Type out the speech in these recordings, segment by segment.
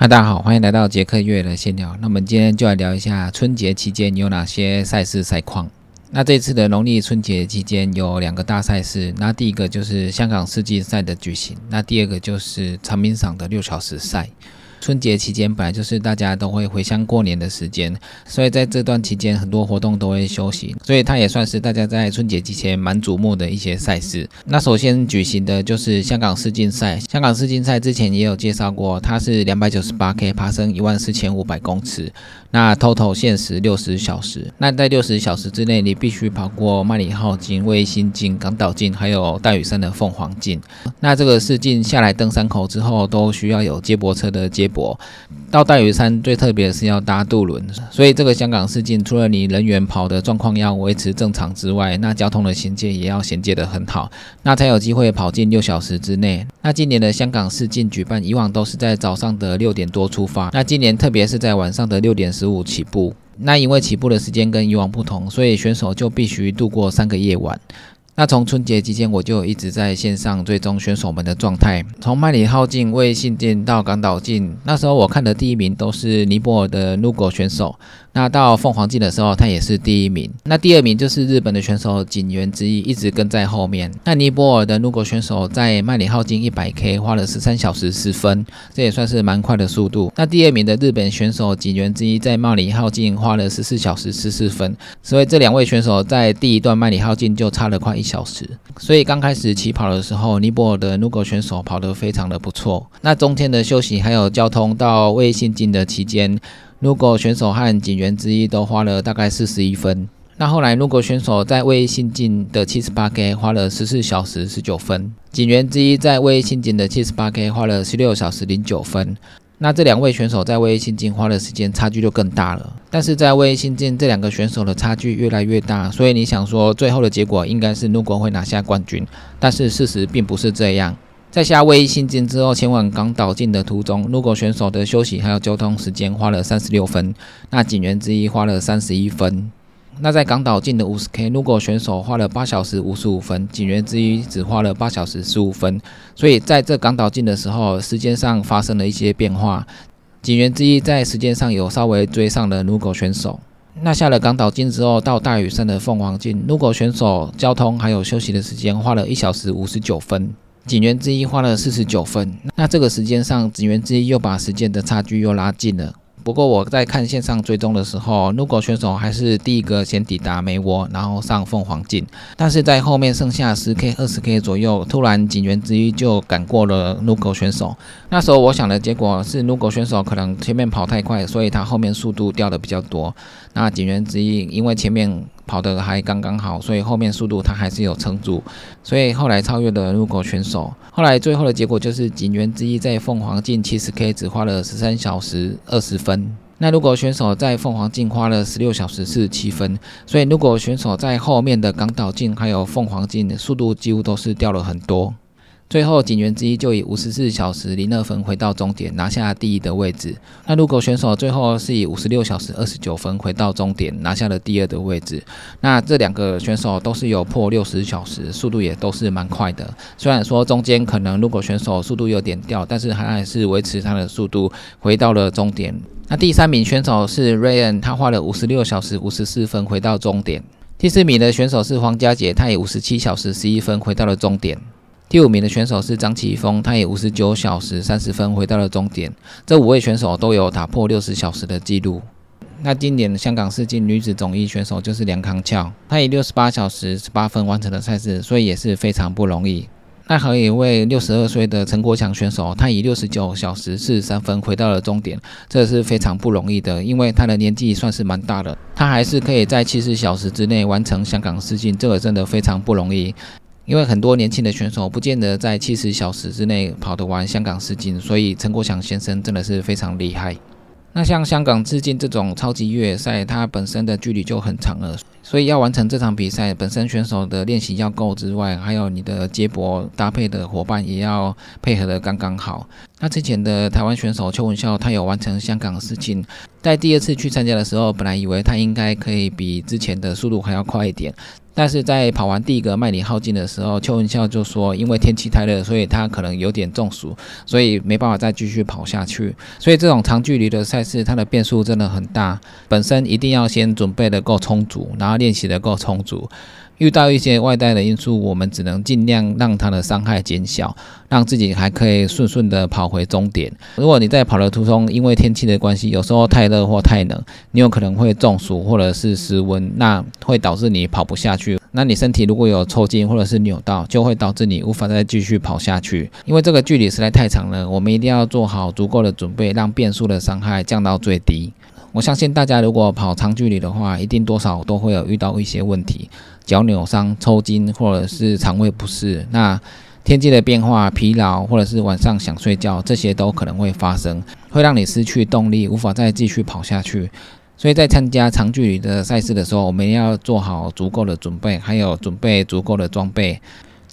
嗨，大家好，欢迎来到杰克月的闲聊。那我们今天就来聊一下春节期间有哪些赛事赛况。那这次的农历春节期间有两个大赛事，那第一个就是香港世锦赛的举行，那第二个就是长明赏的六小时赛。春节期间本来就是大家都会回乡过年的时间，所以在这段期间很多活动都会休息，所以它也算是大家在春节期间蛮瞩目的一些赛事。那首先举行的就是香港世锦赛，香港世锦赛之前也有介绍过，它是两百九十八 K 爬升一万四千五百公尺，那 total 限时六十小时。那在六十小时之内，你必须跑过万里浩径、卫星径、港岛径，还有大屿山的凤凰径。那这个世径下来登山口之后，都需要有接驳车的接。驳到大屿山最特别的是要搭渡轮，所以这个香港世锦除了你人员跑的状况要维持正常之外，那交通的衔接也要衔接的很好，那才有机会跑进六小时之内。那今年的香港世锦举办，以往都是在早上的六点多出发，那今年特别是在晚上的六点十五起步。那因为起步的时间跟以往不同，所以选手就必须度过三个夜晚。那从春节期间，我就一直在线上追踪选手们的状态。从麦里浩径、卫信进到港岛进，那时候我看的第一名都是尼泊尔的 Nugo 选手。那到凤凰镜的时候，他也是第一名。那第二名就是日本的选手井原之一，一直跟在后面。那尼泊尔的路国选手在麦里浩径一百 K 花了十三小时十分，这也算是蛮快的速度。那第二名的日本选手井原之一在麦里浩径花了十四小时十四分，所以这两位选手在第一段麦里浩径就差了快一小时。所以刚开始起跑的时候，尼泊尔的路国选手跑得非常的不错。那中间的休息还有交通到卫星镜的期间。如果选手和警员之一都花了大概四十一分，那后来如果选手在卫星镜的七十八 K 花了十四小时十九分，警员之一在卫星镜的七十八 K 花了十六小时零九分，那这两位选手在卫星镜花的时间差距就更大了。但是在卫星镜这两个选手的差距越来越大，所以你想说最后的结果应该是如果会拿下冠军，但是事实并不是这样。在下卫星进之后，前往港岛进的途中，如果选手的休息还有交通时间花了三十六分，那警员之一花了三十一分。那在港岛进的五十 K，如果选手花了八小时五十五分，警员之一只花了八小时十五分。所以在这港岛进的时候，时间上发生了一些变化。警员之一在时间上有稍微追上了如果选手。那下了港岛进之后，到大屿山的凤凰进，如果选手交通还有休息的时间花了一小时五十九分。警员之一花了四十九分，那这个时间上，警员之一又把时间的差距又拉近了。不过我在看线上追踪的时候，如果选手还是第一个先抵达梅窝，然后上凤凰镜，但是在后面剩下十 K、二十 K 左右，突然警员之一就赶过了如果选手。那时候我想的结果是，如果选手可能前面跑太快，所以他后面速度掉的比较多。那警员之一因为前面跑得还刚刚好，所以后面速度他还是有撑住，所以后来超越了如果选手。后来最后的结果就是警员之一在凤凰镜七十 K 只花了十三小时二十分。那如果选手在凤凰镜花了十六小时四十七分，所以如果选手在后面的港岛镜还有凤凰镜速度几乎都是掉了很多。最后，警员之一就以五十四小时零二分回到终点，拿下第一的位置。那如果选手最后是以五十六小时二十九分回到终点，拿下了第二的位置。那这两个选手都是有破六十小时，速度也都是蛮快的。虽然说中间可能如果选手速度有点掉，但是他还是维持他的速度回到了终点。那第三名选手是 Ryan，他花了五十六小时五十四分回到终点。第四名的选手是黄家杰，他以五十七小时十一分回到了终点。第五名的选手是张启峰，他以五十九小时三十分回到了终点。这五位选手都有打破六十小时的记录。那今年香港世锦女子总一选手就是梁康俏，她以六十八小时十八分完成了赛事，所以也是非常不容易。那还有一位六十二岁的陈国强选手，他以六十九小时四十三分回到了终点，这是非常不容易的，因为他的年纪算是蛮大的，他还是可以在七十小时之内完成香港世锦，这个真的非常不容易。因为很多年轻的选手不见得在七十小时之内跑得完香港世锦，所以陈国强先生真的是非常厉害。那像香港世锦这种超级越野赛，它本身的距离就很长了，所以要完成这场比赛，本身选手的练习要够之外，还有你的接驳搭配的伙伴也要配合的刚刚好。那之前的台湾选手邱文孝，他有完成香港的事情，在第二次去参加的时候，本来以为他应该可以比之前的速度还要快一点。但是在跑完第一个麦里耗尽的时候，邱文孝就说，因为天气太热，所以他可能有点中暑，所以没办法再继续跑下去。所以这种长距离的赛事，它的变数真的很大，本身一定要先准备的够充足，然后练习的够充足。遇到一些外在的因素，我们只能尽量让它的伤害减小，让自己还可以顺顺的跑回终点。如果你在跑的途中，因为天气的关系，有时候太热或太冷，你有可能会中暑或者是失温，那会导致你跑不下去。那你身体如果有抽筋或者是扭到，就会导致你无法再继续跑下去。因为这个距离实在太长了，我们一定要做好足够的准备，让变速的伤害降到最低。我相信大家如果跑长距离的话，一定多少都会有遇到一些问题。脚扭伤、抽筋，或者是肠胃不适，那天气的变化、疲劳，或者是晚上想睡觉，这些都可能会发生，会让你失去动力，无法再继续跑下去。所以在参加长距离的赛事的时候，我们要做好足够的准备，还有准备足够的装备，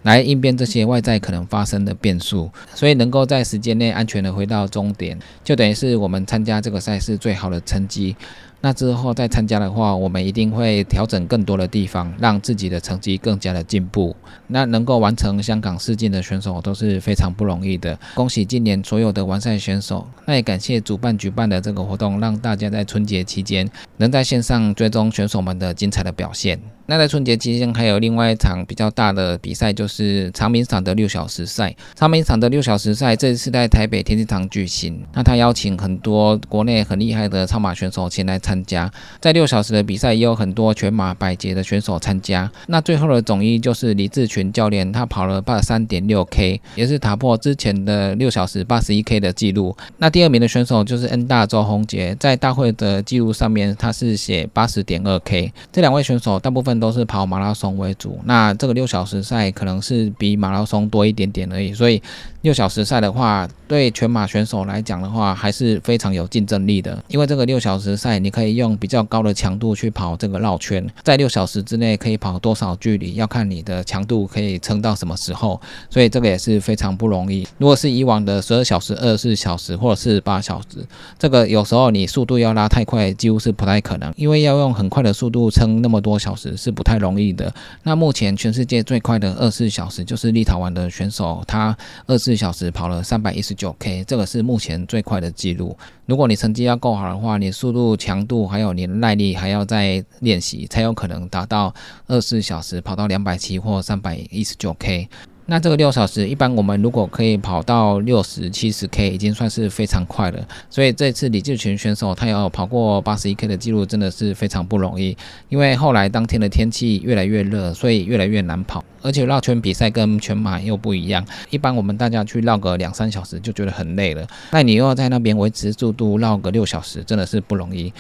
来应变这些外在可能发生的变数。所以能够在时间内安全的回到终点，就等于是我们参加这个赛事最好的成绩。那之后再参加的话，我们一定会调整更多的地方，让自己的成绩更加的进步。那能够完成香港试镜的选手都是非常不容易的。恭喜今年所有的完赛选手，那也感谢主办举办的这个活动，让大家在春节期间能在线上追踪选手们的精彩的表现。那在春节期间还有另外一场比较大的比赛，就是长明场的六小时赛。长明场的六小时赛这一次在台北天气场举行，那他邀请很多国内很厉害的超马选手前来参参加。在六小时的比赛也有很多全马百捷的选手参加。那最后的总一就是李志群教练，他跑了八十三点六 K，也是打破之前的六小时八十一 K 的记录。那第二名的选手就是 N 大周宏杰，在大会的记录上面他是写八十点二 K。这两位选手大部分。都是跑马拉松为主，那这个六小时赛可能是比马拉松多一点点而已，所以。六小时赛的话，对全马选手来讲的话，还是非常有竞争力的。因为这个六小时赛，你可以用比较高的强度去跑这个绕圈，在六小时之内可以跑多少距离，要看你的强度可以撑到什么时候。所以这个也是非常不容易。如果是以往的十二小时、二十四小时或者是八小时，这个有时候你速度要拉太快，几乎是不太可能，因为要用很快的速度撑那么多小时是不太容易的。那目前全世界最快的二十四小时就是立陶宛的选手，他二十四四。小时跑了三百一十九 K，这个是目前最快的记录。如果你成绩要够好的话，你速度、强度还有你的耐力还要再练习，才有可能达到二十四小时跑到两百七或三百一十九 K。那这个六小时，一般我们如果可以跑到六十七十 K，已经算是非常快了。所以这次李志群选手他要跑过八十一 K 的记录，真的是非常不容易。因为后来当天的天气越来越热，所以越来越难跑。而且绕圈比赛跟全马又不一样，一般我们大家去绕个两三小时就觉得很累了，那你又要在那边维持速度绕个六小时，真的是不容易。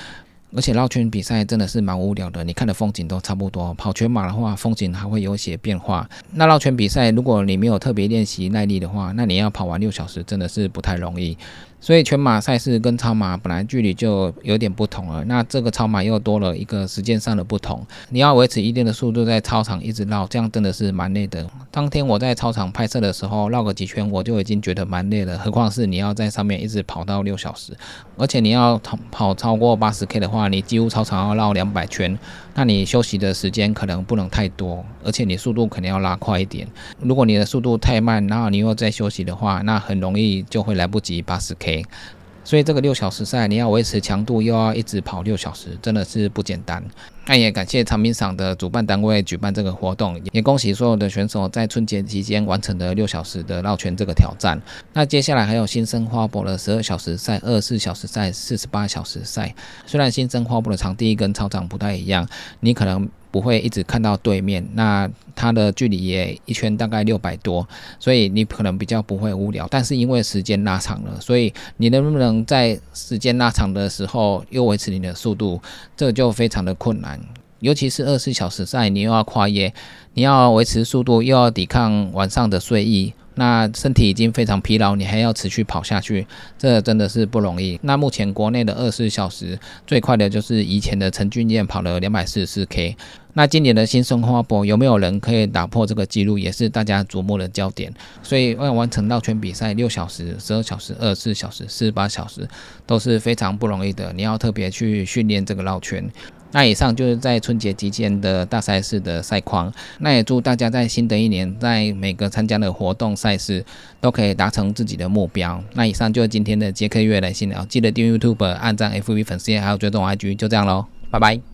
而且绕圈比赛真的是蛮无聊的，你看的风景都差不多。跑全马的话，风景还会有些变化。那绕圈比赛，如果你没有特别练习耐力的话，那你要跑完六小时真的是不太容易。所以全马赛事跟超马本来距离就有点不同了，那这个超马又多了一个时间上的不同，你要维持一定的速度在操场一直绕，这样真的是蛮累的。当天我在操场拍摄的时候，绕个几圈我就已经觉得蛮累了，何况是你要在上面一直跑到六小时，而且你要跑超过八十 K 的话，你几乎操场要绕两百圈。那你休息的时间可能不能太多，而且你速度肯定要拉快一点。如果你的速度太慢，然后你又在休息的话，那很容易就会来不及八十 K。所以这个六小时赛，你要维持强度，又要一直跑六小时，真的是不简单。那也感谢长明赏的主办单位举办这个活动，也恭喜所有的选手在春节期间完成了六小时的绕圈这个挑战。那接下来还有新生花博的十二小时赛、二十四小时赛、四十八小时赛。虽然新生花博的场地跟操场不太一样，你可能。不会一直看到对面，那它的距离也一圈大概六百多，所以你可能比较不会无聊。但是因为时间拉长了，所以你能不能在时间拉长的时候又维持你的速度，这就非常的困难。尤其是二十四小时赛，你又要跨越，你要维持速度，又要抵抗晚上的睡意。那身体已经非常疲劳，你还要持续跑下去，这真的是不容易。那目前国内的二十四小时最快的就是以前的陈俊彦跑了两百四十四 K。那今年的新生花博有没有人可以打破这个记录，也是大家瞩目的焦点。所以要完成绕圈比赛，六小时、十二小时、二十四小时、四十八小时都是非常不容易的，你要特别去训练这个绕圈。那以上就是在春节期间的大赛事的赛况。那也祝大家在新的一年，在每个参加的活动赛事都可以达成自己的目标。那以上就是今天的杰克月来新聊，记得订阅 YouTube、按赞 FV 粉丝页，还有追踪 IG，就这样喽，拜拜。